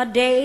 A day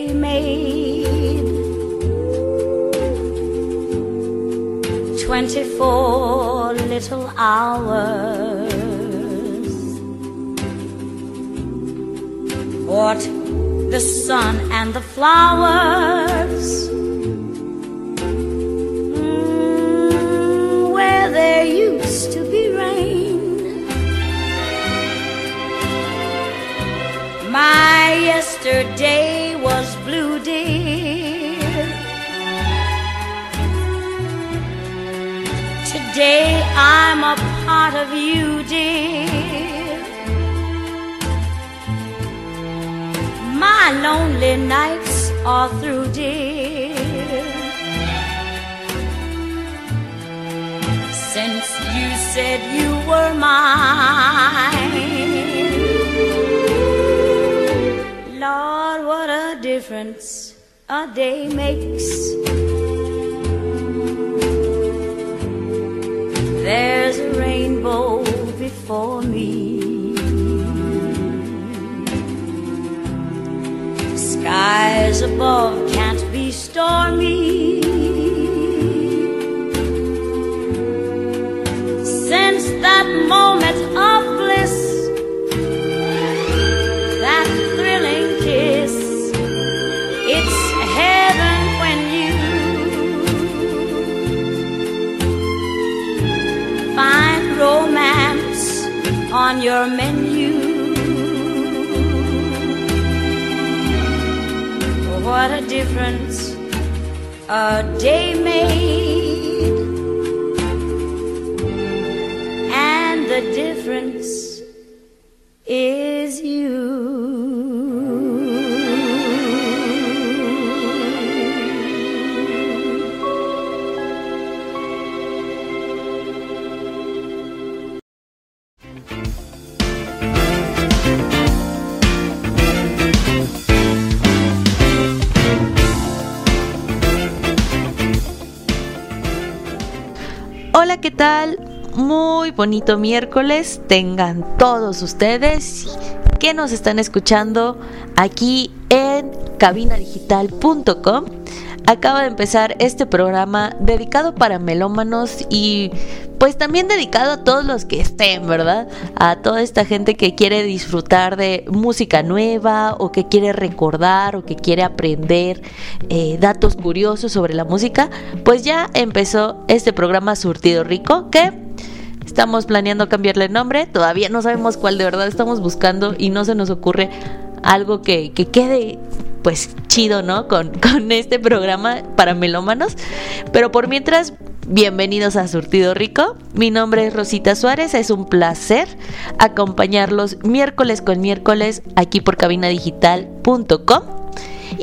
your menu. What a difference a day made, tal? Muy bonito miércoles tengan todos ustedes que nos están escuchando aquí en cabinadigital.com. Acaba de empezar este programa dedicado para melómanos y pues también dedicado a todos los que estén, ¿verdad? A toda esta gente que quiere disfrutar de música nueva o que quiere recordar o que quiere aprender eh, datos curiosos sobre la música. Pues ya empezó este programa Surtido Rico que Estamos planeando cambiarle el nombre, todavía no sabemos cuál de verdad estamos buscando y no se nos ocurre algo que, que quede pues chido, ¿no? Con, con este programa para melómanos. Pero por mientras, bienvenidos a Surtido Rico. Mi nombre es Rosita Suárez, es un placer acompañarlos miércoles con miércoles aquí por cabinadigital.com.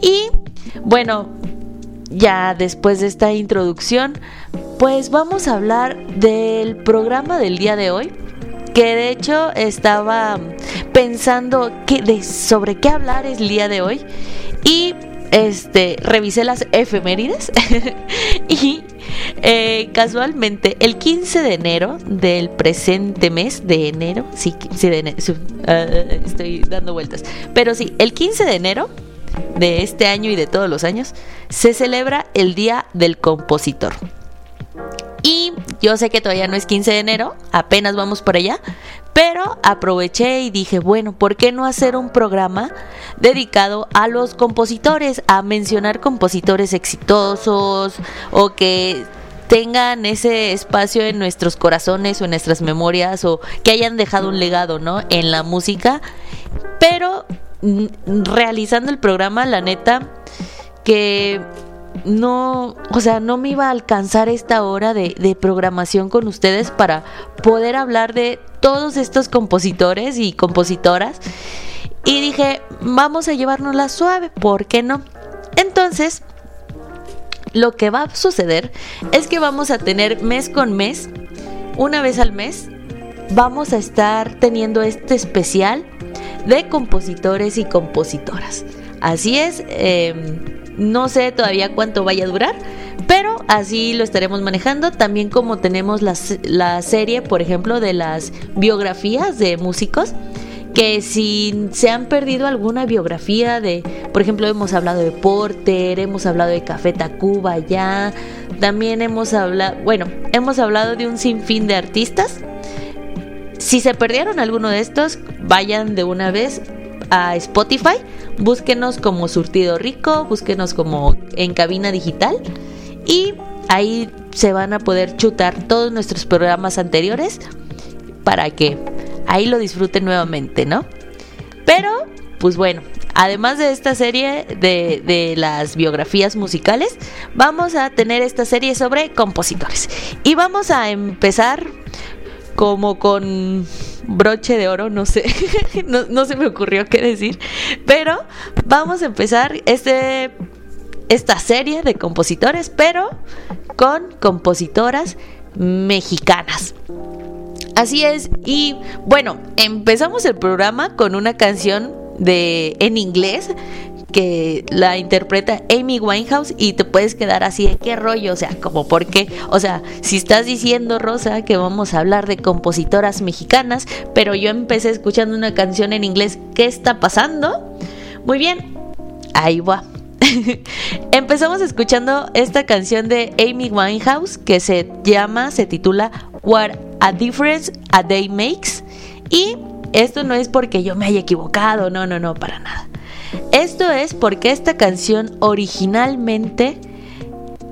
Y bueno, ya después de esta introducción, pues vamos a hablar del programa del día de hoy. Que de hecho estaba pensando que sobre qué hablar el día de hoy. Y este revisé las efemérides. y eh, casualmente, el 15 de enero del presente mes de enero. Sí, sí de enero, uh, estoy dando vueltas. Pero sí, el 15 de enero de este año y de todos los años, se celebra el Día del Compositor. Y yo sé que todavía no es 15 de enero, apenas vamos por allá, pero aproveché y dije, bueno, ¿por qué no hacer un programa dedicado a los compositores, a mencionar compositores exitosos o que tengan ese espacio en nuestros corazones o en nuestras memorias o que hayan dejado un legado, ¿no? En la música, pero mm, realizando el programa, la neta, que no, o sea, no me iba a alcanzar esta hora de, programación con ustedes para poder hablar de todos estos compositores y compositoras. Y dije, vamos a llevárnosla suave, ¿por qué no? Entonces, lo que va a suceder es que vamos a tener mes con mes, una vez al mes, vamos a estar teniendo este especial de compositores y compositoras. Así es, eh, no sé todavía cuánto vaya a durar, pero así lo estaremos manejando. También como tenemos la, la serie, por ejemplo, de las biografías de músicos que si se han perdido alguna biografía de, por ejemplo, hemos hablado de Porter, hemos hablado de Café Tacuba ya, también hemos hablado, bueno, hemos hablado de un sinfín de artistas. Si se perdieron alguno de estos, vayan de una vez a Spotify, búsquenos como Surtido Rico, búsquenos como en cabina digital y ahí se van a poder chutar todos nuestros programas anteriores para que ahí lo disfruten nuevamente, ¿no? Pero, pues bueno, además de esta serie de, de, las biografías musicales, vamos a tener esta serie sobre compositores. Y vamos a empezar como con broche de oro, no sé, no, se me ocurrió qué decir, pero vamos a empezar este, esta serie de compositores, pero con compositoras mexicanas. Así es, y bueno, empezamos el programa con una canción de en inglés que la interpreta Amy Winehouse y te puedes quedar así de qué rollo, o sea, como por qué, o sea, si estás diciendo Rosa que vamos a hablar de compositoras mexicanas, pero yo empecé escuchando una canción en inglés, ¿qué está pasando? Muy bien, ahí va. Empezamos escuchando esta canción de Amy Winehouse que se llama, se titula What a Difference a Day Makes y esto no es porque yo me haya equivocado, no, no, no, para nada. Esto es porque esta canción originalmente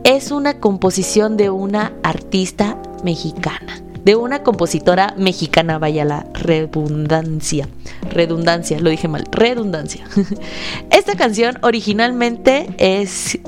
es una composición de una artista mexicana, de una compositora mexicana, vaya la redundancia, redundancia, lo dije mal, redundancia. Esta canción originalmente es,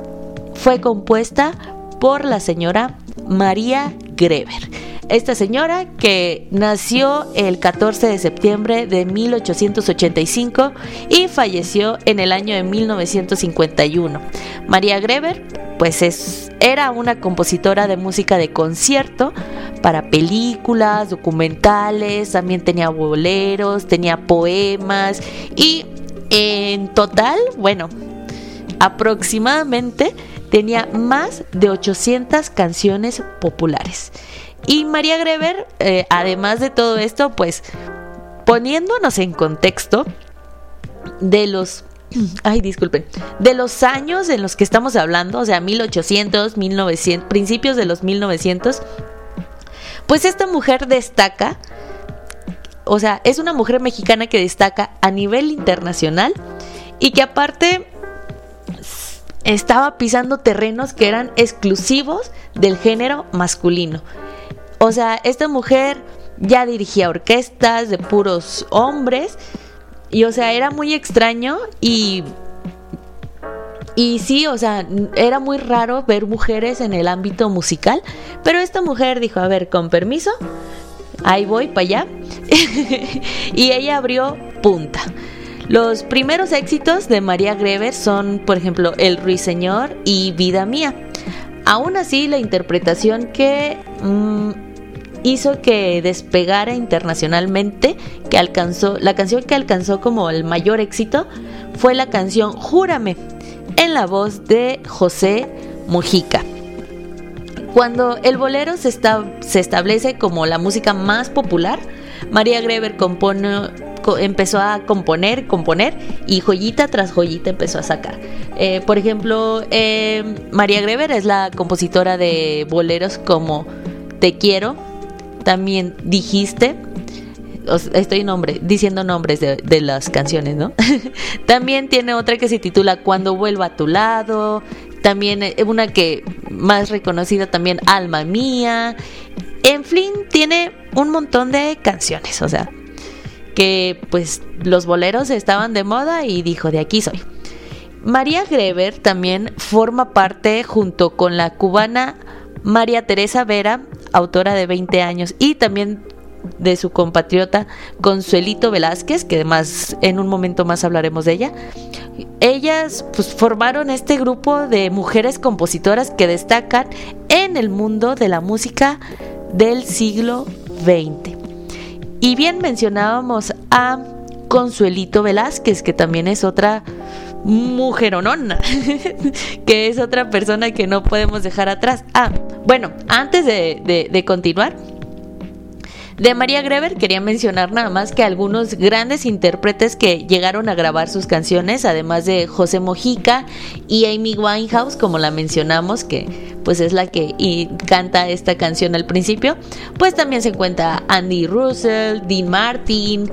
fue compuesta por la señora María Greber esta señora que nació el 14 de septiembre de 1885 y falleció en el año de 1951. María Greber, pues es, era una compositora de música de concierto para películas, documentales, también tenía boleros, tenía poemas y en total, bueno, aproximadamente tenía más de 800 canciones populares. Y María Greber, eh, además de todo esto, pues poniéndonos en contexto de los ay, disculpen, de los años en los que estamos hablando, o sea, 1800, 1900, principios de los 1900, pues esta mujer destaca, o sea, es una mujer mexicana que destaca a nivel internacional y que aparte estaba pisando terrenos que eran exclusivos del género masculino. O sea, esta mujer ya dirigía orquestas de puros hombres. Y o sea, era muy extraño y y sí, o sea, era muy raro ver mujeres en el ámbito musical, pero esta mujer dijo, a ver, con permiso, ahí voy para allá. y ella abrió punta. Los primeros éxitos de María Greber son, por ejemplo, El Ruiseñor y Vida Mía. Aún así, la interpretación que mm, hizo que despegara internacionalmente, que alcanzó, la canción que alcanzó como el mayor éxito fue la canción Júrame, en la voz de José Mujica. Cuando el bolero se, se establece como la música más popular, María Greber empezó a componer, componer y joyita tras joyita empezó a sacar. Eh, por ejemplo, eh, María Greber es la compositora de boleros como Te quiero, también dijiste, estoy nombre, diciendo nombres de, las canciones, ¿no? también tiene otra que se titula Cuando vuelva a tu lado, también eh, una que más reconocida también Alma Mía, en fin, tiene un montón de canciones, o sea, que pues los boleros estaban de moda y dijo, de aquí soy. María Greber también forma parte junto con la cubana María Teresa Vera, autora de 20 años, y también de su compatriota Consuelito Velázquez, que además en un momento más hablaremos de ella. Ellas pues, formaron este grupo de mujeres compositoras que destacan en el mundo de la música del siglo XX. Y bien mencionábamos a Consuelito Velázquez, que también es otra mujeronona, que es otra persona que no podemos dejar atrás. Ah, bueno, antes de, de continuar, de María Greber quería mencionar nada más que algunos grandes intérpretes que llegaron a grabar sus canciones, además de José Mojica y Amy Winehouse, como la mencionamos, que pues es la que canta esta canción al principio. Pues también se encuentra Andy Russell, Dean Martin,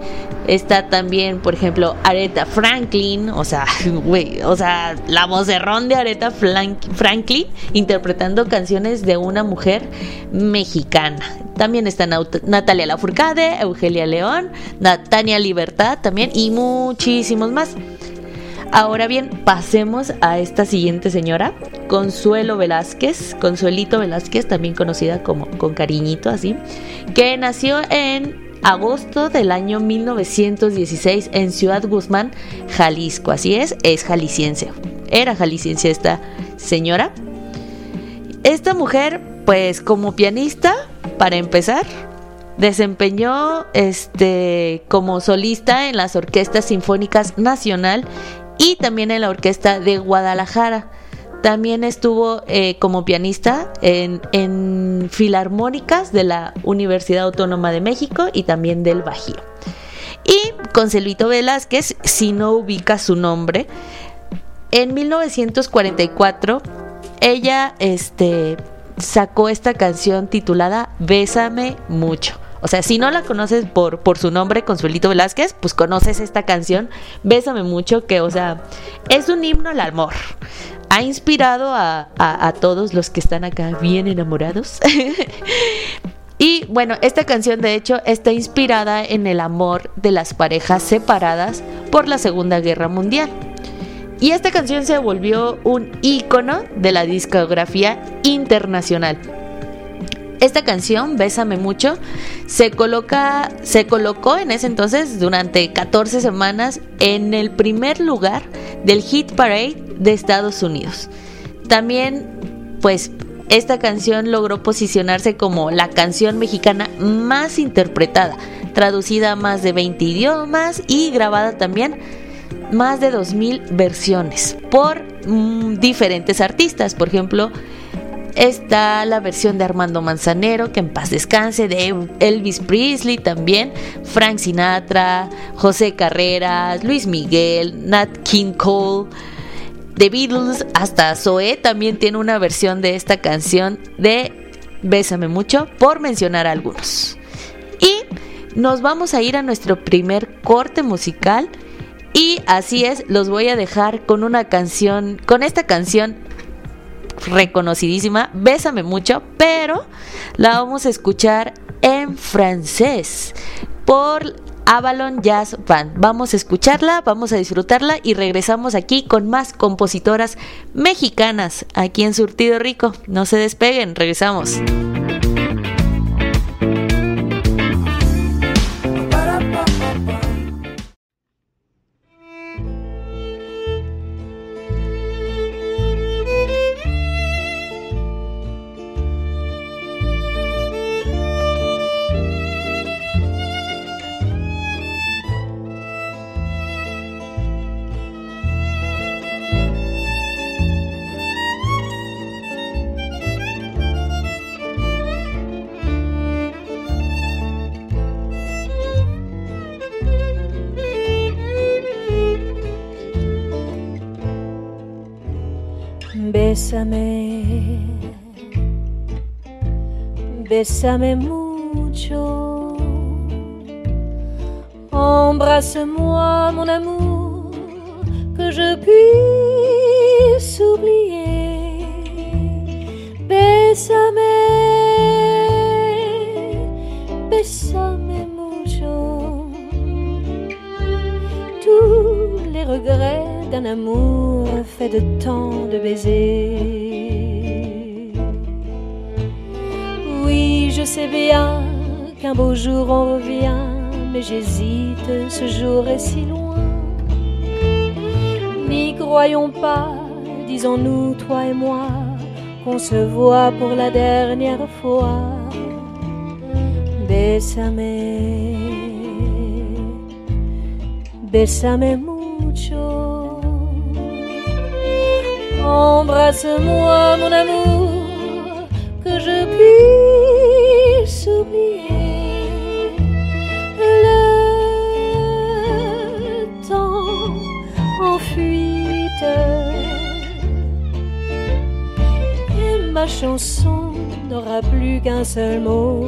está también, por ejemplo, Aretha Franklin, o sea, güey, o sea, la vocerrón de Aretha Franklin interpretando canciones de una mujer mexicana. También está Natalia Lafourcade, Eugenia León, Natania Libertad también y muchísimos más. Ahora bien, pasemos a esta siguiente señora, Consuelo Velázquez, Consuelito Velázquez, también conocida como con cariñito así, que nació en agosto del año 1916 en Ciudad Guzmán, Jalisco. Así es, es jalisciense. Era jalisciense esta señora. Esta mujer, pues como pianista, para empezar, desempeñó este como solista en las orquestas sinfónicas nacional y también en la Orquesta de Guadalajara. También estuvo eh, como pianista en, en, filarmónicas de la Universidad Autónoma de México y también del Bajío. Y con Celito Velázquez, si no ubica su nombre, en 1944 ella este, sacó esta canción titulada Bésame mucho. O sea, si no la conoces por, por su nombre, Consuelito Velázquez, pues conoces esta canción, Bésame mucho, que, o sea, es un himno al amor. Ha inspirado a, a, todos los que están acá bien enamorados. y bueno, esta canción de hecho está inspirada en el amor de las parejas separadas por la Segunda Guerra Mundial. Y esta canción se volvió un ícono de la discografía internacional. Esta canción, Bésame mucho, se coloca se colocó en ese entonces durante 14 semanas en el primer lugar del Hit Parade de Estados Unidos. También pues esta canción logró posicionarse como la canción mexicana más interpretada, traducida a más de 20 idiomas y grabada también más de 2000 versiones por mm, diferentes artistas, por ejemplo, Está la versión de Armando Manzanero, que en paz descanse, de Elvis Presley también, Frank Sinatra, José Carreras, Luis Miguel, Nat King Cole, The Beatles, hasta Zoe también tiene una versión de esta canción de Bésame mucho, por mencionar algunos. Y nos vamos a ir a nuestro primer corte musical. Y así es, los voy a dejar con una canción, con esta canción reconocidísima, Bésame mucho, pero la vamos a escuchar en francés por Avalon Jazz Band. Vamos a escucharla, vamos a disfrutarla y regresamos aquí con más compositoras mexicanas aquí en Surtido Rico. No se despeguen, regresamos. Bésame, bésame mucho. Embrasse-moi, mon amour, que je puisse oublier. Bésame, bésame mucho. Tous les regrets un amour fait de tant de baisers. Oui, je sais bien qu'un beau jour on revient, mais j'hésite, ce jour est si loin. N'y croyons pas, disons-nous, toi et moi, qu'on se voit pour la dernière fois. Bésame, bésame Embrasse-moi, mon amour, que je puisse oublier le temps en fuite. Et ma chanson n'aura plus qu'un seul mot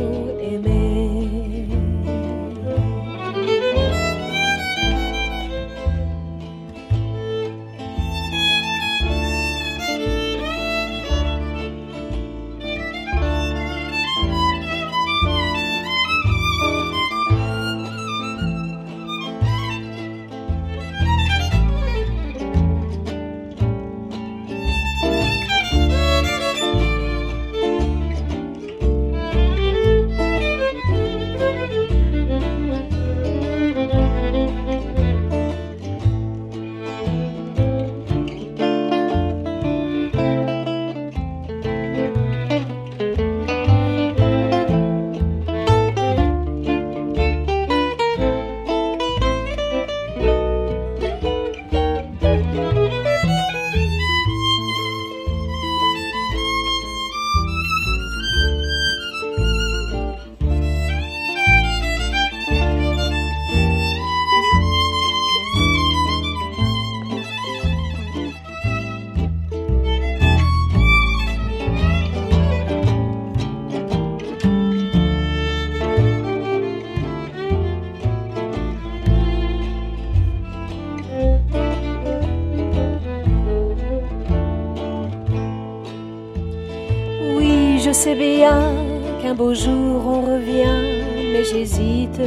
on revient, mais j'hésite,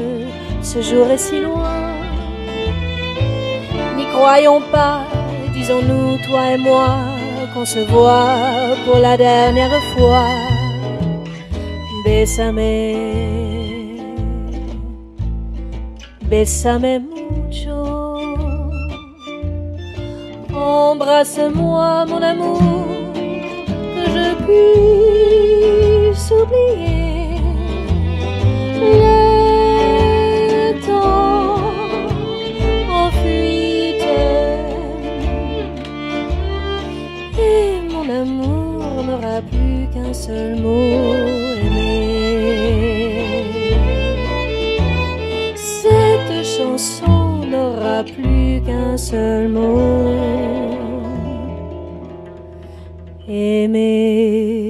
ce jour est si loin. N'y croyons pas, disons-nous, toi et moi, qu'on se voit pour la dernière fois. Bésame, bésame mucho. Embrasse-moi, mon amour, seul mot aimé. Cette chanson n'aura plus qu'un seul mot aimé.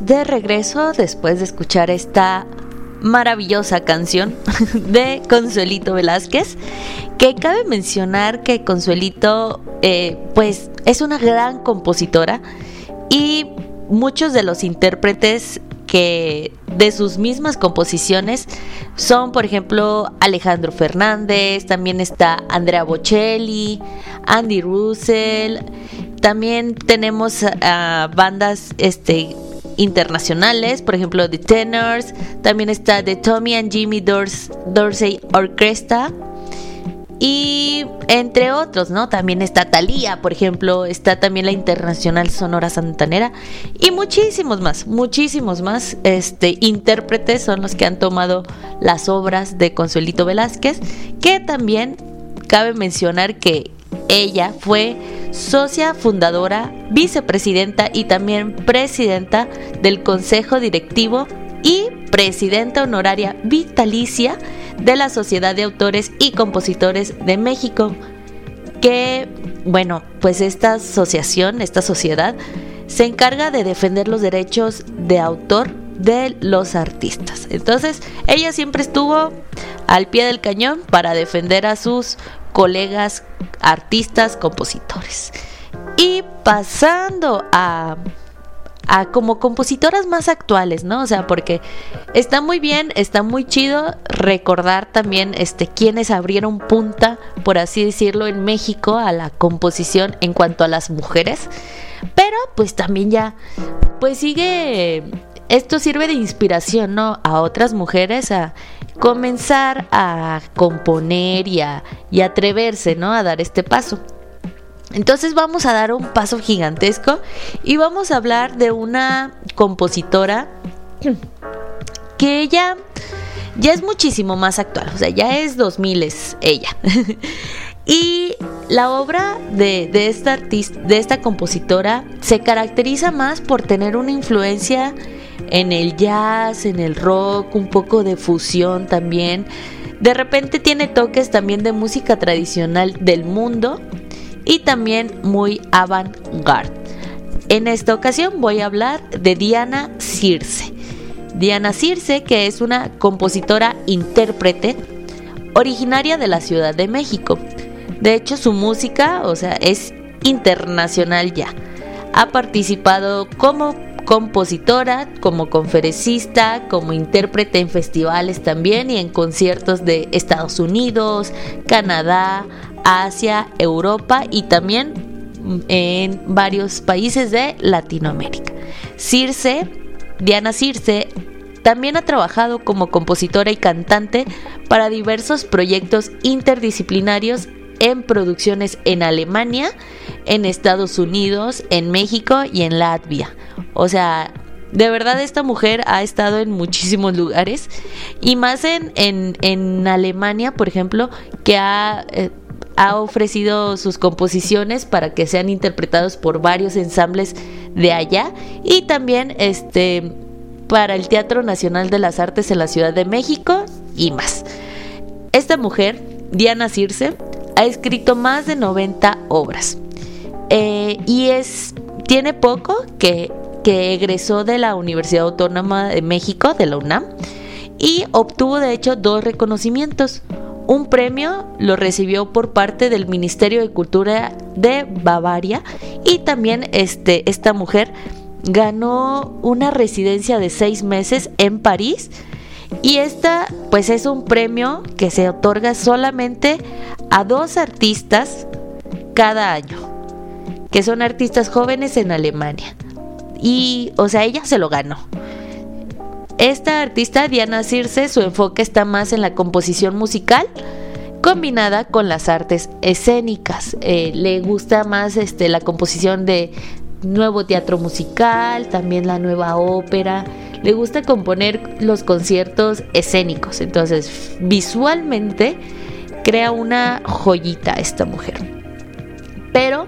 De regreso después de escuchar esta maravillosa canción de Consuelito Velázquez, que cabe mencionar que Consuelito eh, pues es una gran compositora y muchos de los intérpretes que de sus mismas composiciones son, por ejemplo, Alejandro Fernández, también está Andrea Bocelli, Andy Russell, también tenemos bandas este internacionales, por ejemplo The Tenors, también está The Tommy and Jimmy Dors Dorsey Orchestra y entre otros, ¿no? También está Thalía, por ejemplo, está también la Internacional Sonora Santanera y muchísimos más, muchísimos más este intérpretes son los que han tomado las obras de Consuelito Velázquez, que también cabe mencionar que ella fue socia fundadora, vicepresidenta y también presidenta del Consejo Directivo y presidenta honoraria vitalicia de la Sociedad de Autores y Compositores de México. Que, bueno, pues esta asociación, esta sociedad, se encarga de defender los derechos de autor de los artistas. Entonces, ella siempre estuvo al pie del cañón para defender a sus colegas artistas, compositores. Y pasando a a como compositoras más actuales, ¿no? O sea, porque está muy bien, está muy chido recordar también este quienes abrieron punta, por así decirlo, en México a la composición en cuanto a las mujeres, pero pues también ya pues sigue esto sirve de inspiración, ¿no? A otras mujeres a comenzar a componer y a y atreverse, ¿no? A dar este paso. Entonces vamos a dar un paso gigantesco y vamos a hablar de una compositora que ella ya es muchísimo más actual, o sea, ya es 2000 es ella. y la obra de, de, esta artista, de esta compositora se caracteriza más por tener una influencia en el jazz, en el rock, un poco de fusión también. De repente tiene toques también de música tradicional del mundo y también muy avant-garde. En esta ocasión voy a hablar de Diana Circe. Diana Circe, que es una compositora intérprete originaria de la Ciudad de México. De hecho, su música, o sea, es internacional ya. Ha participado como compositora, como conferencista, como intérprete en festivales también y en conciertos de Estados Unidos, Canadá, Asia, Europa y también en varios países de Latinoamérica. Circe, Diana Circe, también ha trabajado como compositora y cantante para diversos proyectos interdisciplinarios en producciones en Alemania, en Estados Unidos, en México y en Latvia. O sea, de verdad esta mujer ha estado en muchísimos lugares y más en, en, Alemania, por ejemplo, que ha... Eh, ha ofrecido sus composiciones para que sean interpretados por varios ensambles de allá y también este para el Teatro Nacional de las Artes en la Ciudad de México y más. Esta mujer, Diana Circe, ha escrito más de 90 obras eh, y es tiene poco que, que egresó de la Universidad Autónoma de México, de la UNAM, y obtuvo de hecho dos reconocimientos. Un premio lo recibió por parte del Ministerio de Cultura de Bavaria y también este, esta mujer ganó una residencia de seis meses en París y esta pues es un premio que se otorga solamente a dos artistas cada año, que son artistas jóvenes en Alemania. Y, o sea, ella se lo ganó. Esta artista, Diana Circe, su enfoque está más en la composición musical combinada con las artes escénicas. Eh, le gusta más este, la composición de nuevo teatro musical, también la nueva ópera. Le gusta componer los conciertos escénicos. Entonces, visualmente crea una joyita esta mujer. Pero,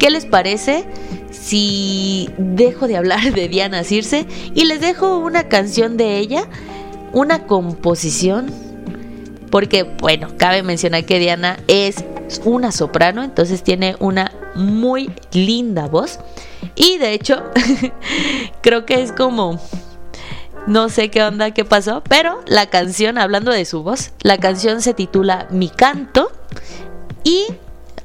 ¿qué les parece si dejo de hablar de Diana Circe y les dejo una canción de ella, una composición, porque bueno, cabe mencionar que Diana es una soprano, entonces tiene una muy linda voz y de hecho creo que es como no sé qué onda, qué pasó, pero la canción, hablando de su voz, la canción se titula Mi canto y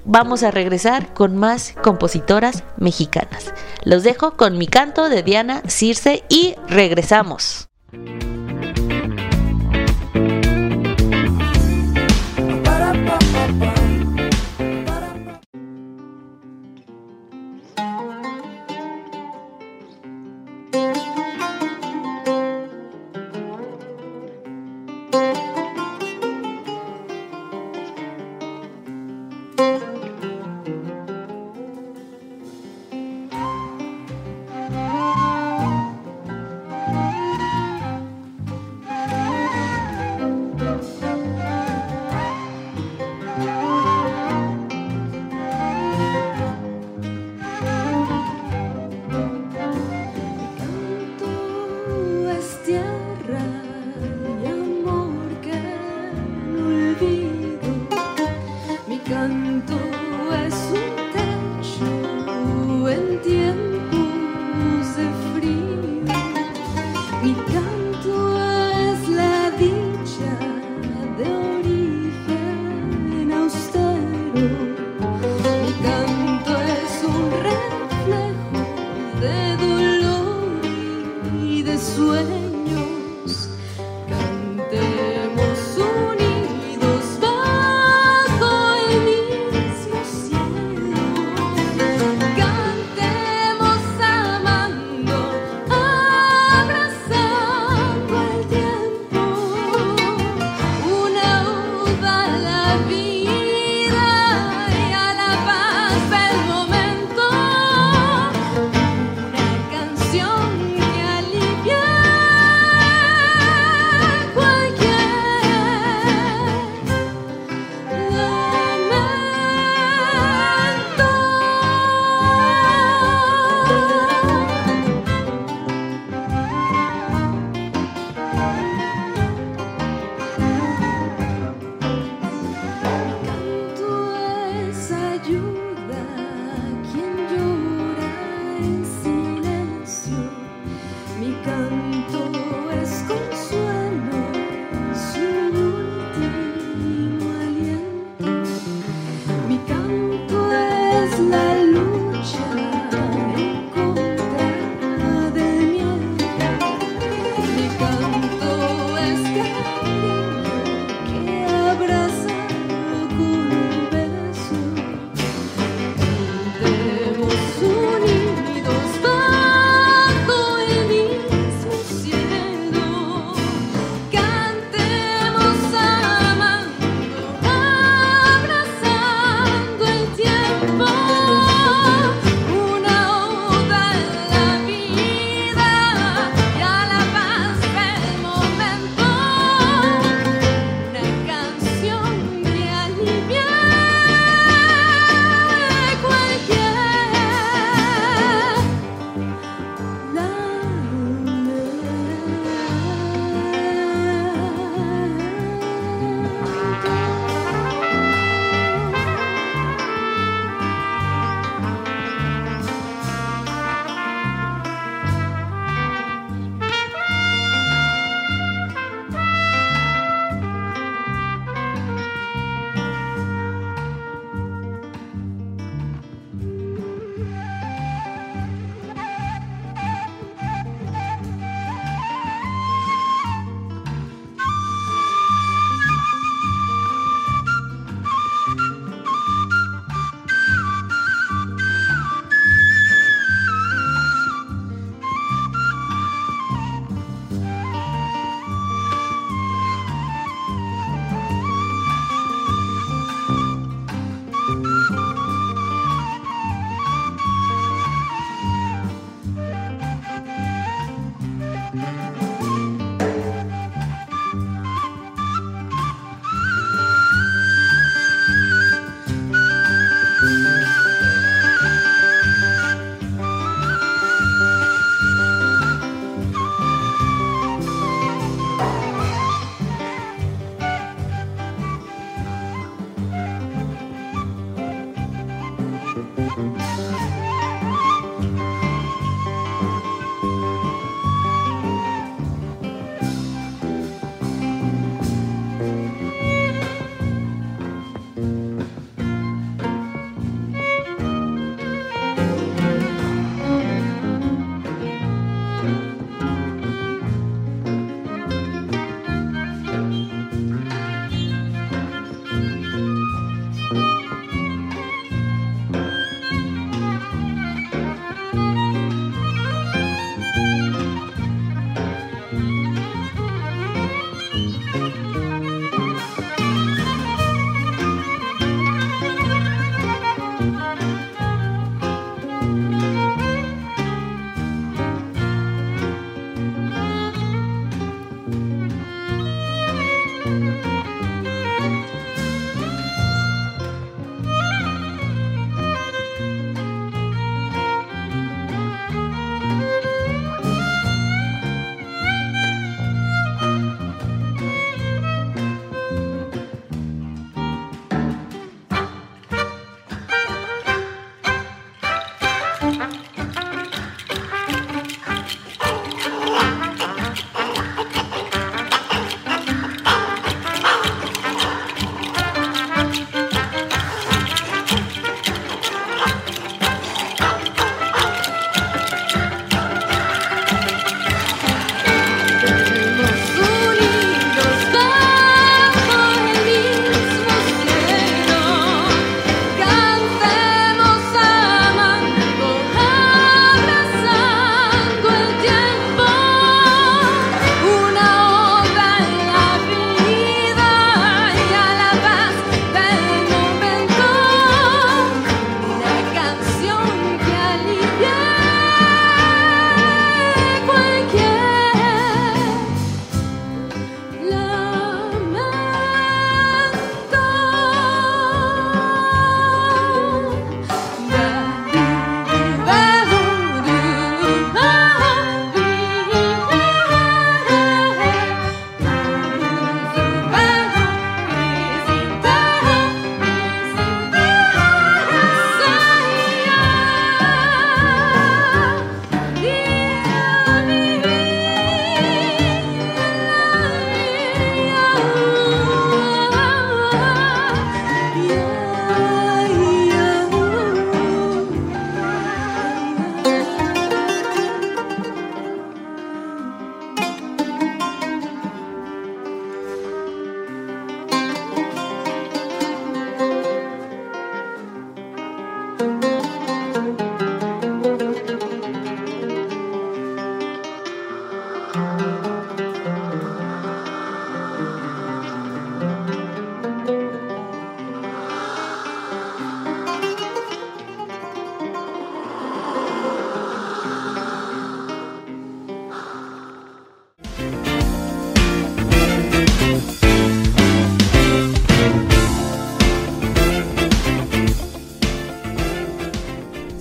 vamos a regresar con más compositoras mexicanas. Los dejo con mi canto de Diana Circe y regresamos.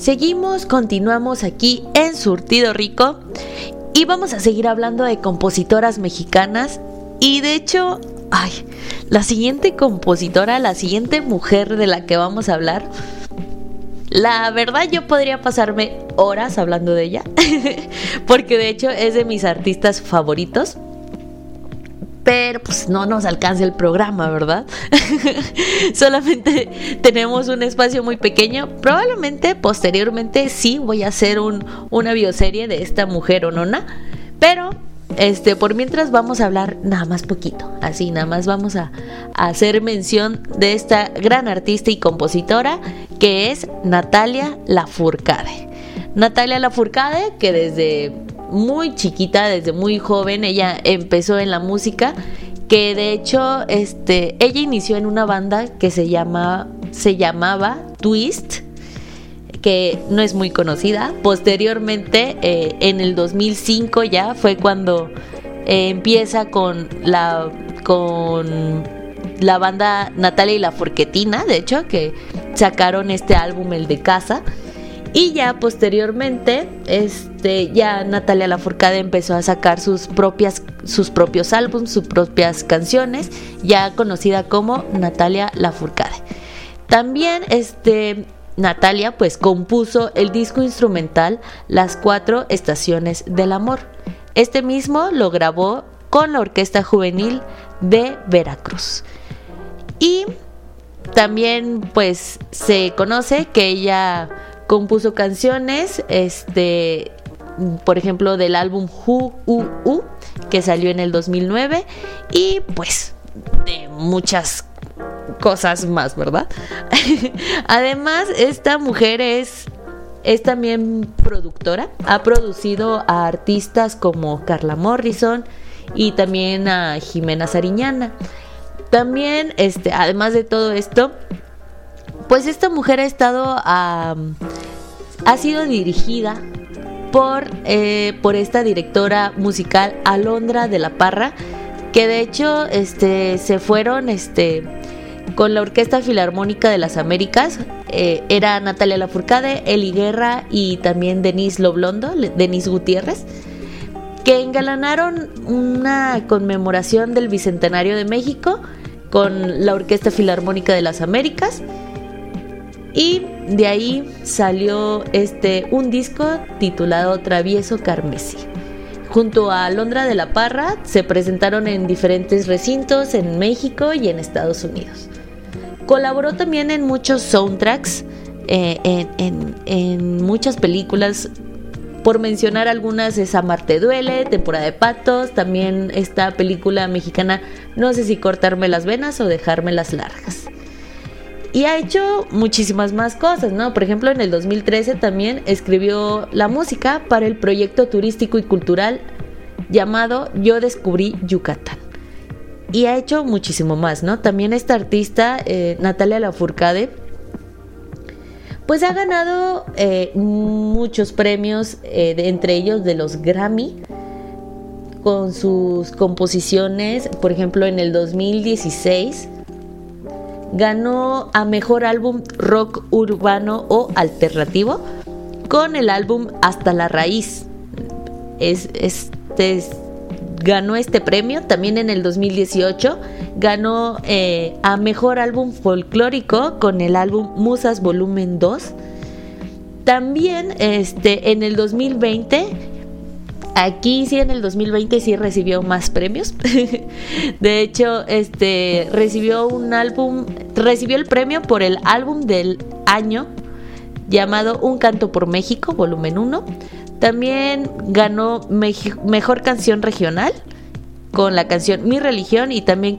Seguimos, continuamos aquí en Surtido Rico y vamos a seguir hablando de compositoras mexicanas y de hecho, ay, la siguiente compositora, la siguiente mujer de la que vamos a hablar, la verdad yo podría pasarme horas hablando de ella, porque de hecho es de mis artistas favoritos pero pues no nos alcanza el programa, ¿verdad? Solamente tenemos un espacio muy pequeño. Probablemente posteriormente sí voy a hacer un, una bioserie de esta mujer o nona, pero este, por mientras vamos a hablar nada más poquito, así nada más vamos a, a, hacer mención de esta gran artista y compositora que es Natalia Lafourcade. Natalia Lafourcade que desde muy chiquita, desde muy joven, ella empezó en la música, que de hecho este, ella inició en una banda que se, llama, se llamaba Twist, que no es muy conocida. Posteriormente, eh, en el 2005 ya fue cuando eh, empieza con la, con la banda Natalia y la Forquetina, de hecho, que sacaron este álbum, el de casa. Y ya posteriormente, este, ya Natalia Lafourcade empezó a sacar sus propias, sus propios álbumes, sus propias canciones, ya conocida como Natalia Lafourcade. También, este, Natalia, pues, compuso el disco instrumental Las cuatro estaciones del amor. Este mismo lo grabó con la Orquesta Juvenil de Veracruz. Y también, pues, se conoce que ella compuso canciones, este, por ejemplo, del álbum Who U U, que salió en el 2009, y pues de muchas cosas más, ¿verdad? Además, esta mujer es es también productora, ha producido a artistas como Carla Morrison y también a Jimena Sariñana. También, este, además de todo esto, pues esta mujer ha estado ha sido dirigida por, eh, por esta directora musical Alondra de la Parra que de hecho este se fueron este con la Orquesta Filarmónica de las Américas eh, era Natalia Lafourcade, Eli Guerra y también Denise Loblondo, Denise Gutiérrez que engalanaron una conmemoración del Bicentenario de México con la Orquesta Filarmónica de las Américas y de ahí salió este un disco titulado Travieso Carmesí. Junto a Londra de la Parra se presentaron en diferentes recintos en México y en Estados Unidos. Colaboró también en muchos soundtracks, eh, en, en, muchas películas. Por mencionar algunas es Amarte Duele, Temporada de Patos, también esta película mexicana No sé si cortarme las venas o dejarme las largas. Y ha hecho muchísimas más cosas, ¿no? Por ejemplo, en el 2013 también escribió la música para el proyecto turístico y cultural llamado Yo descubrí Yucatán. Y ha hecho muchísimo más, ¿no? También esta artista, eh, Natalia Lafourcade, pues ha ganado eh, muchos premios, eh, entre ellos de los Grammy, con sus composiciones, por ejemplo, en el 2016 ganó a mejor álbum rock urbano o alternativo con el álbum Hasta la Raíz. Es, este, ganó este premio también en el 2018. Ganó eh, a mejor álbum folclórico con el álbum Musas Volumen 2. También este, en el 2020 Aquí sí en el 2020 sí recibió más premios. de hecho, este recibió un álbum, recibió el premio por el álbum del año llamado Un canto por México, volumen 1. También ganó mejor canción regional con la canción Mi religión y también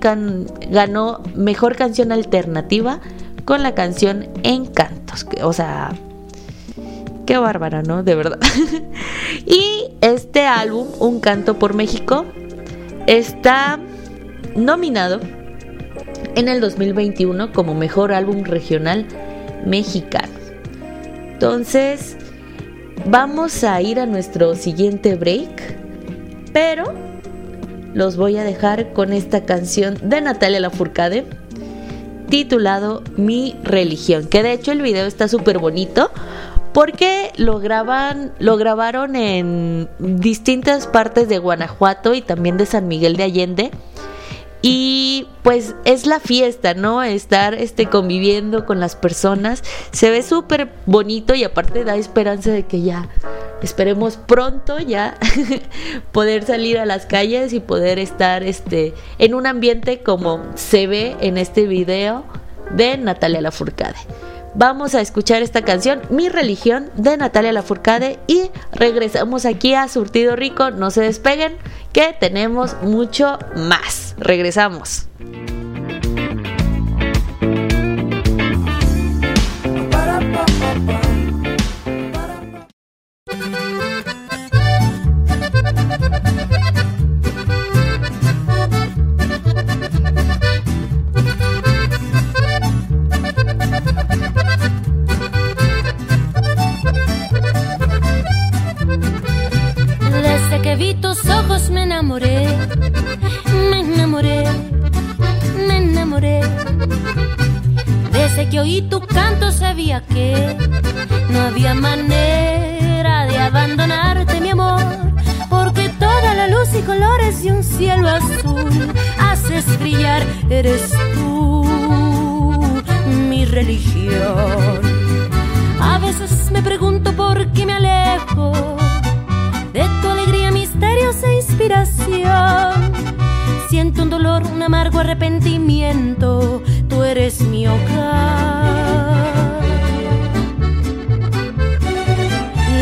ganó mejor canción alternativa con la canción Encantos, o sea, Qué bárbara, ¿no? De verdad. y este álbum, Un canto por México, está nominado en el 2021 como mejor álbum regional mexicano. Entonces, vamos a ir a nuestro siguiente break, pero los voy a dejar con esta canción de Natalia Lafourcade titulado Mi religión, que de hecho el video está súper bonito porque lo graban, lo grabaron en distintas partes de Guanajuato y también de San Miguel de Allende. Y pues es la fiesta, ¿no? Estar este, conviviendo con las personas. Se ve súper bonito y aparte da esperanza de que ya, esperemos pronto ya poder salir a las calles y poder estar este, en un ambiente como se ve en este video de Natalia La Lafourcade. Vamos a escuchar esta canción, Mi religión, de Natalia Lafourcade y regresamos aquí a Surtido Rico. No se despeguen, que tenemos mucho más. Regresamos. tanto sabía que no había manera de abandonarte, mi amor, porque toda la luz y colores de un cielo azul haces brillar, eres tú mi religión. A veces me pregunto por qué me alejo de tu alegría, misterios e inspiración. Siento un dolor, un amargo arrepentimiento, tú eres mi hogar.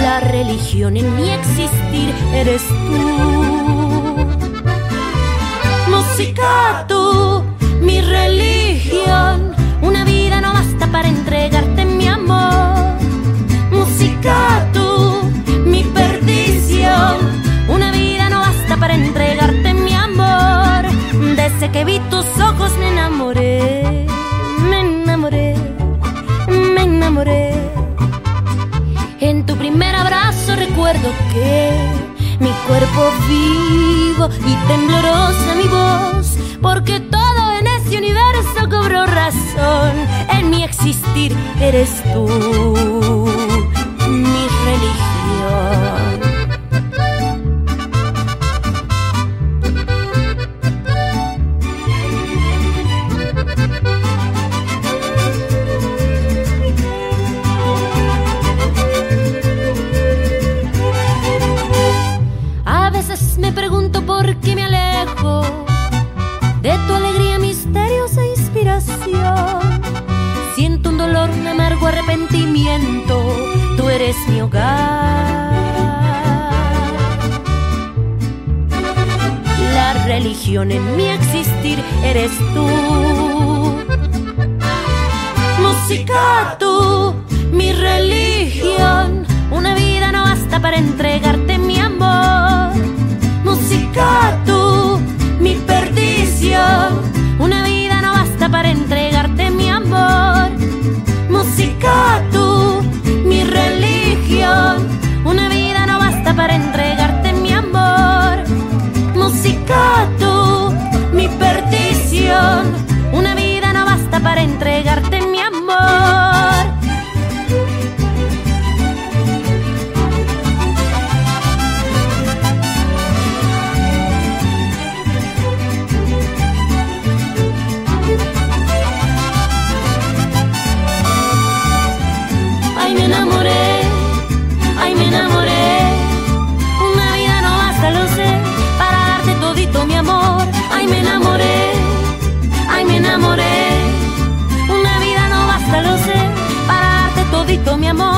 la religión en mi existir eres tú. Música tú, mi religión, una vida no basta para entregarte mi amor. Música tú, mi perdición, una vida no basta para entregarte mi amor. Desde que vi tus ojos me enamoré. mi cuerpo vivo y temblorosa mi voz, porque todo en este universo cobró razón, en mi existir eres tú. es mi hogar. La religión en mi existir eres tú. Música tú, mi religión. Una vida no basta para entregarte mi amor. Música entregarte mi amor.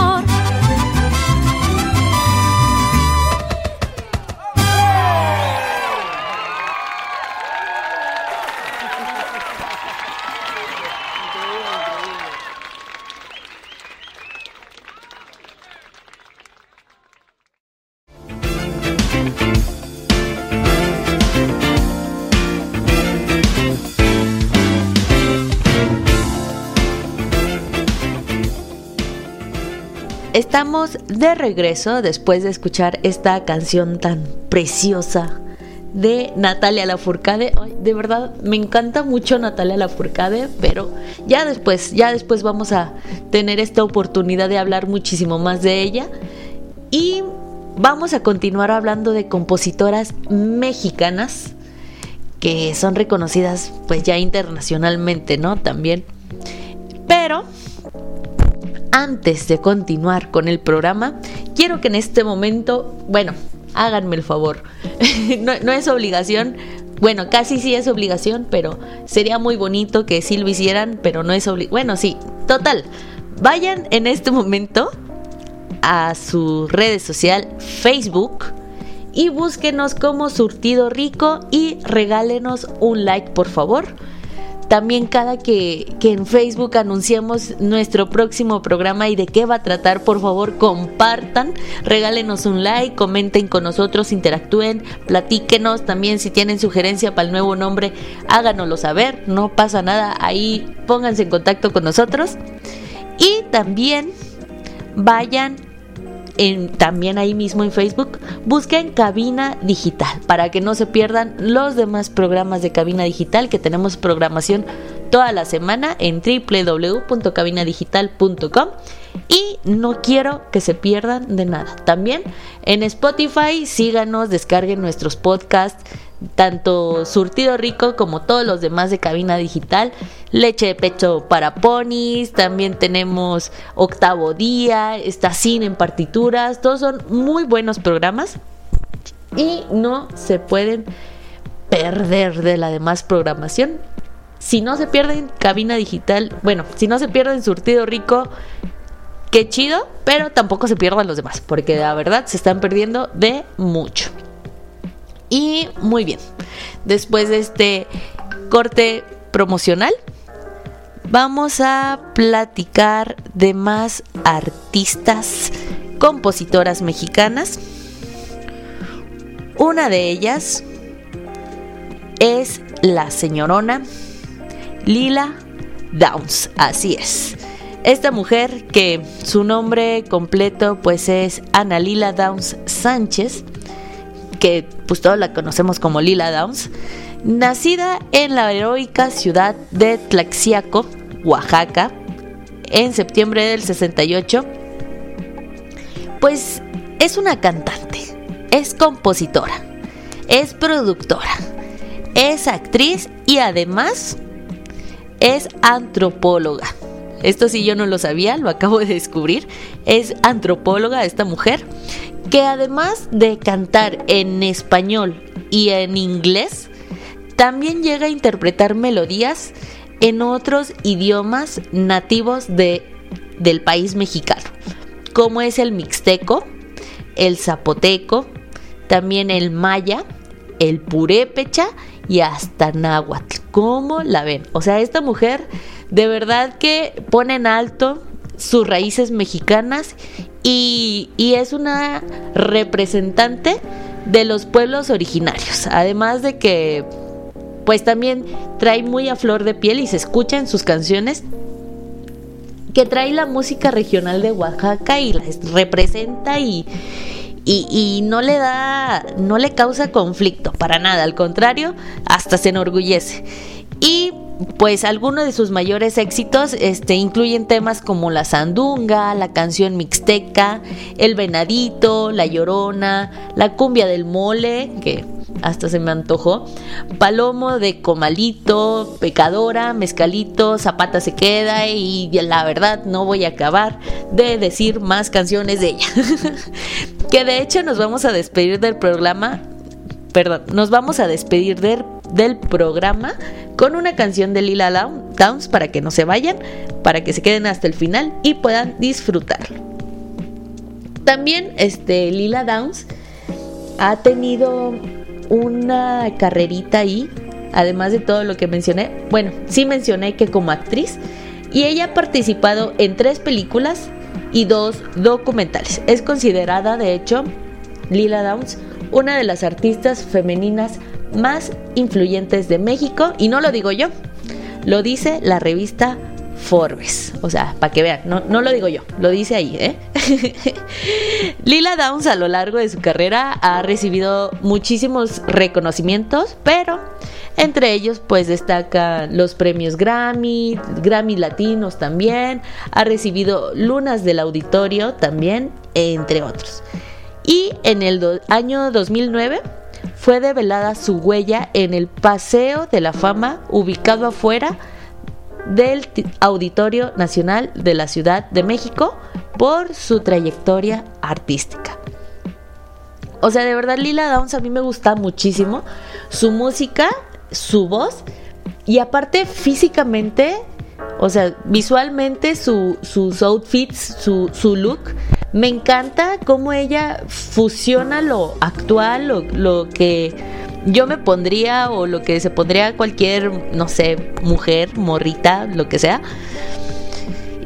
Estamos de regreso después de escuchar esta canción tan preciosa de Natalia Lafourcade. De verdad, me encanta mucho Natalia Lafourcade, pero ya después, ya después vamos a tener esta oportunidad de hablar muchísimo más de ella y vamos a continuar hablando de compositoras mexicanas que son reconocidas pues ya internacionalmente, ¿no? También. Pero antes de continuar con el programa, quiero que en este momento, bueno, háganme el favor. no, es obligación. Bueno, casi sí es obligación, pero sería muy bonito que sí lo hicieran, pero no es obligación. Bueno, sí, total. Vayan en este momento a su red social Facebook y búsquenos como Surtido Rico y regálenos un like, por favor también cada que, en Facebook anunciamos nuestro próximo programa y de qué va a tratar, por favor compartan, regálenos un like, comenten con nosotros, interactúen, platíquenos también si tienen sugerencia para el nuevo nombre, háganoslo saber, no pasa nada, ahí pónganse en contacto con nosotros. Y también vayan también ahí mismo en Facebook, busquen Cabina Digital para que no se pierdan los demás programas de Cabina Digital que tenemos programación toda la semana en www.cabinadigital.com y no quiero que se pierdan de nada. También en Spotify síganos, descarguen nuestros podcasts tanto Surtido Rico como todos los demás de cabina digital, Leche de Pecho para Ponis, también tenemos Octavo Día, está Cine en partituras, todos son muy buenos programas y no se pueden perder de la demás programación. Si no se pierden cabina digital, bueno, si no se pierden Surtido Rico, qué chido, pero tampoco se pierdan los demás, porque la verdad se están perdiendo de mucho. Y muy bien, después de este corte promocional, vamos a platicar de más artistas, compositoras mexicanas. Una de ellas es la señorona Lila Downs, así es. Esta mujer que su nombre completo pues es Ana Lila Downs Sánchez que pues todos la conocemos como Lila Downs, nacida en la heroica ciudad de Tlaxiaco, Oaxaca, en septiembre del 68, pues es una cantante, es compositora, es productora, es actriz y además es antropóloga. Esto sí yo no lo sabía, lo acabo de descubrir. Es antropóloga esta mujer que además de cantar en español y en inglés, también llega a interpretar melodías en otros idiomas nativos de, del país mexicano, como es el mixteco, el zapoteco, también el maya, el purépecha y hasta náhuatl. ¿Cómo la ven? O sea, esta mujer de verdad que pone en alto sus raíces mexicanas y, es una representante de los pueblos originarios. Además de que pues también trae muy a flor de piel y se escucha en sus canciones que trae la música regional de Oaxaca y la representa y, y, no le da, no le causa conflicto para nada, al contrario, hasta se enorgullece. Y pues algunos de sus mayores éxitos este, incluyen temas como La Sandunga, la canción Mixteca, El Venadito, La Llorona, La Cumbia del Mole, que hasta se me antojó, Palomo de Comalito, Pecadora, Mezcalito, Zapata se queda y la verdad no voy a acabar de decir más canciones de ella. que de hecho nos vamos a despedir del programa, perdón, nos vamos a despedir del programa con una canción de Lila Downs para que no se vayan, para que se queden hasta el final y puedan disfrutarlo. También este, Lila Downs ha tenido una carrerita ahí, además de todo lo que mencioné. Bueno, sí mencioné que como actriz y ella ha participado en tres películas y dos documentales. Es considerada, de hecho, Lila Downs, una de las artistas femeninas más influyentes de México y no lo digo yo, lo dice la revista Forbes. O sea, para que vean, no, no, lo digo yo, lo dice ahí, ¿eh? Lila Downs a lo largo de su carrera ha recibido muchísimos reconocimientos, pero entre ellos pues destacan los premios Grammy, Grammy Latinos también, ha recibido Lunas del Auditorio también, entre otros. Y en el año 2009 fue develada su huella en el Paseo de la Fama ubicado afuera del Auditorio Nacional de la Ciudad de México por su trayectoria artística. O sea, de verdad Lila Downs a mí me gusta muchísimo su música, su voz y aparte físicamente, o sea, visualmente sus outfits, su, su look me encanta cómo ella fusiona lo actual, lo, lo, que yo me pondría o lo que se pondría cualquier, no sé, mujer, morrita, lo que sea.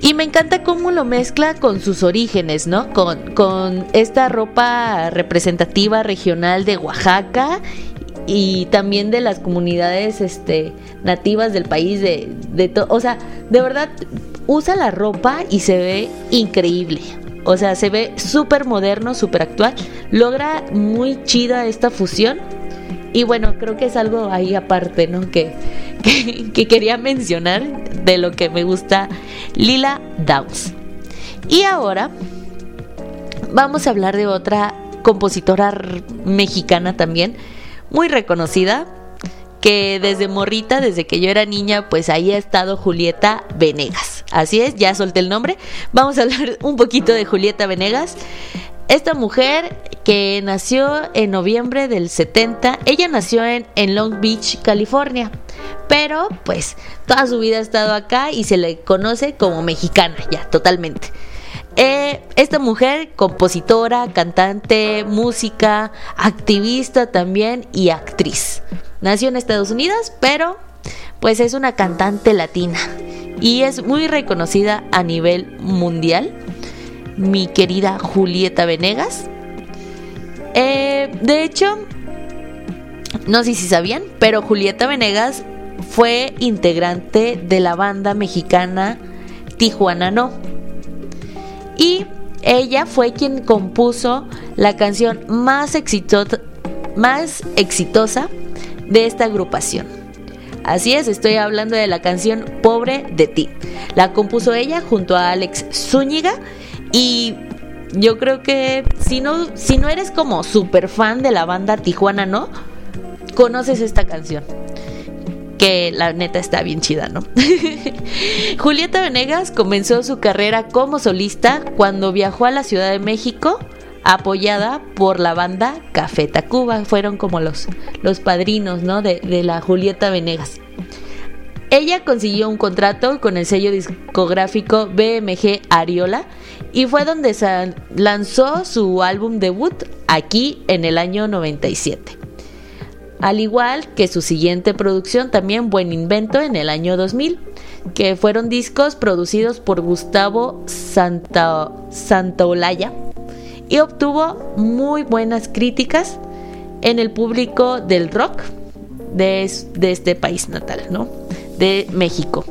Y me encanta cómo lo mezcla con sus orígenes, ¿no? Con, con esta ropa representativa regional de Oaxaca y también de las comunidades este, nativas del país, de, de o sea, de verdad usa la ropa y se ve increíble. O sea, se ve súper moderno, súper actual. Logra muy chida esta fusión. Y bueno, creo que es algo ahí aparte, ¿no? Que, que, quería mencionar de lo que me gusta Lila Downs. Y ahora vamos a hablar de otra compositora mexicana también, muy reconocida, que desde morrita, desde que yo era niña, pues ahí ha estado Julieta Venegas. Así es, ya solté el nombre. Vamos a hablar un poquito de Julieta Venegas. Esta mujer que nació en noviembre del 70, ella nació en, Long Beach, California, pero pues toda su vida ha estado acá y se le conoce como mexicana, ya, totalmente. Eh, esta mujer, compositora, cantante, música, activista también y actriz. Nació en Estados Unidos, pero pues es una cantante latina y es muy reconocida a nivel mundial. Mi querida Julieta Venegas. Eh, de hecho, no sé si sabían, pero Julieta Venegas fue integrante de la banda mexicana Tijuana No. Y ella fue quien compuso la canción más, más exitosa de esta agrupación. Así es, estoy hablando de la canción Pobre de ti. La compuso ella junto a Alex Zúñiga y yo creo que si no, si no eres como super fan de la banda Tijuana, ¿no? Conoces esta canción. Que la neta está bien chida, ¿no? Julieta Venegas comenzó su carrera como solista cuando viajó a la Ciudad de México apoyada por la banda Café Tacuba. Fueron como los, los padrinos ¿no? de, de la Julieta Venegas. Ella consiguió un contrato con el sello discográfico BMG Ariola y fue donde lanzó su álbum debut aquí en el año 97. Al igual que su siguiente producción, también Buen Invento en el año 2000, que fueron discos producidos por Gustavo Santa, Santaolalla y obtuvo muy buenas críticas en el público del rock de, este país natal, ¿no? De México.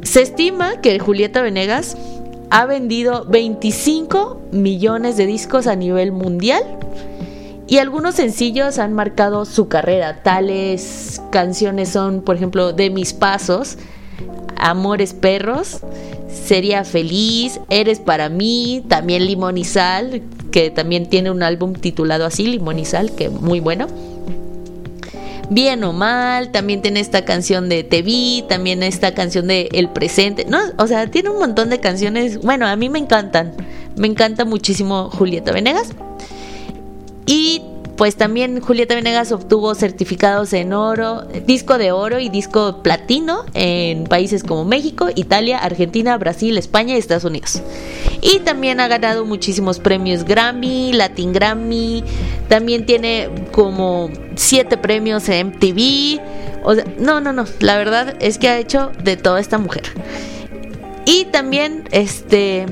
Se estima que Julieta Venegas ha vendido 25 millones de discos a nivel mundial y algunos sencillos han marcado su carrera. Tales canciones son, por ejemplo, De mis pasos, Amores perros, Sería feliz, Eres para mí, también Limón y Sal, que también tiene un álbum titulado así, Limón y Sal, que muy bueno. Bien o mal, también tiene esta canción de Te vi, también esta canción de El presente, ¿no? O sea, tiene un montón de canciones, bueno, a mí me encantan. Me encanta muchísimo Julieta Venegas. Y pues también Julieta Venegas obtuvo certificados en oro, disco de oro y disco platino en países como México, Italia, Argentina, Brasil, España y Estados Unidos. Y también ha ganado muchísimos premios Grammy, Latin Grammy, también tiene como siete premios en MTV. O sea, no, no, no, la verdad es que ha hecho de toda esta mujer. Y también, este,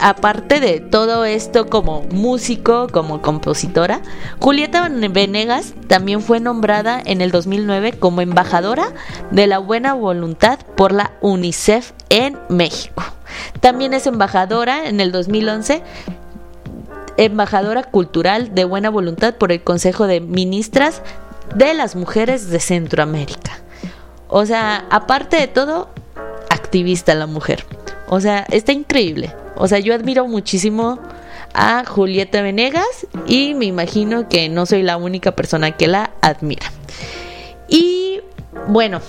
aparte de todo esto como músico, como compositora, Julieta Venegas también fue nombrada en el 2009 como embajadora de la buena voluntad por la UNICEF en México. También es embajadora en el 2011 embajadora cultural de buena voluntad por el Consejo de Ministras de las Mujeres de Centroamérica. O sea, aparte de todo, activista la mujer. O sea, está increíble. O sea, yo admiro muchísimo a Julieta Venegas y me imagino que no soy la única persona que la admira. Y bueno,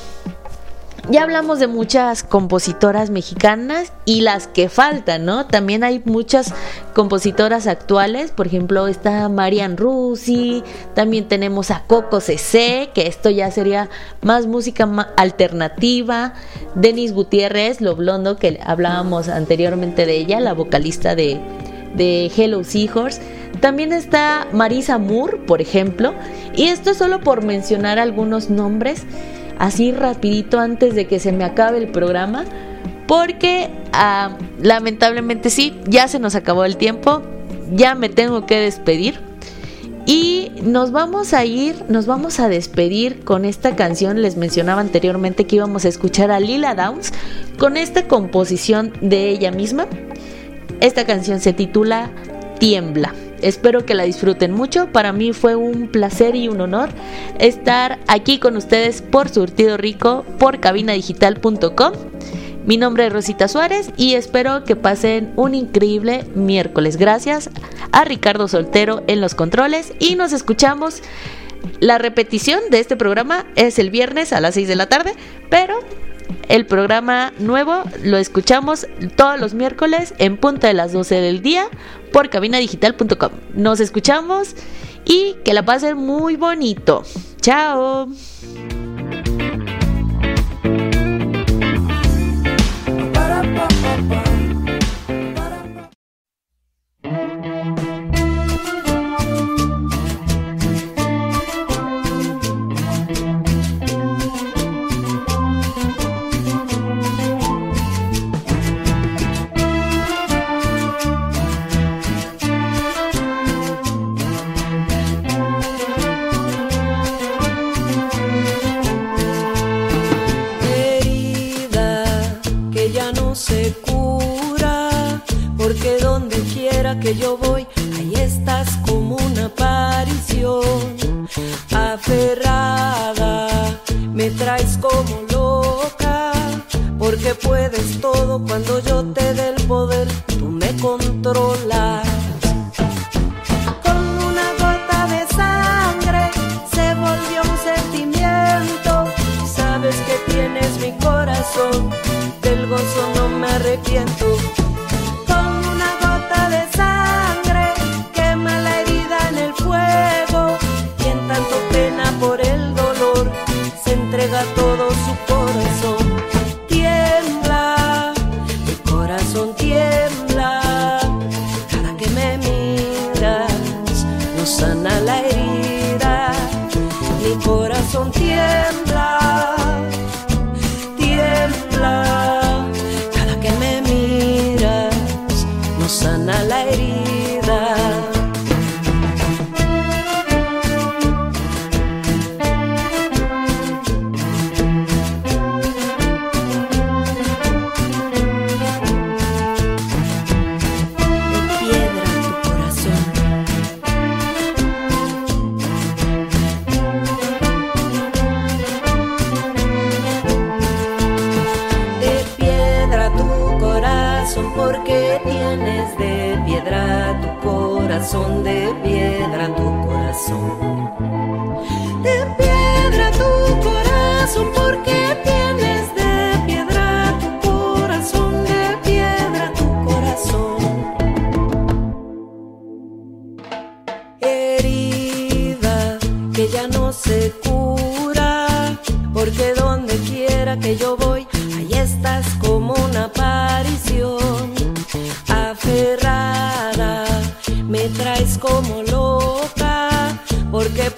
ya hablamos de muchas compositoras mexicanas y las que faltan, ¿no? También hay muchas compositoras actuales, por ejemplo, está Marian Rusi, también tenemos a Coco CC, que esto ya sería más música alternativa, Denis Gutiérrez, lo blondo que hablábamos anteriormente de ella, la vocalista de, de Hello Seahorse. También está Marisa Moore, por ejemplo, y esto es solo por mencionar algunos nombres así rapidito antes de que se me acabe el programa, porque ah, lamentablemente sí, ya se nos acabó el tiempo, ya me tengo que despedir. Y nos vamos a ir, nos vamos a despedir con esta canción. Les mencionaba anteriormente que íbamos a escuchar a Lila Downs con esta composición de ella misma. Esta canción se titula Tiembla. Espero que la disfruten mucho. Para mí fue un placer y un honor estar aquí con ustedes por Surtido Rico por cabinadigital.com. Mi nombre es Rosita Suárez y espero que pasen un increíble miércoles. Gracias a Ricardo Soltero en los controles y nos escuchamos. La repetición de este programa es el viernes a las 6 de la tarde, pero el programa nuevo lo escuchamos todos los miércoles en punta de las 12 del día por cabinadigital.com. Nos escuchamos y que la pasen muy bonito. Chao. Yo voy, ahí estás como una aparición, aferrada, me traes como loca, porque puedes todo cuando yo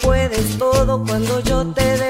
puedes todo cuando yo te dé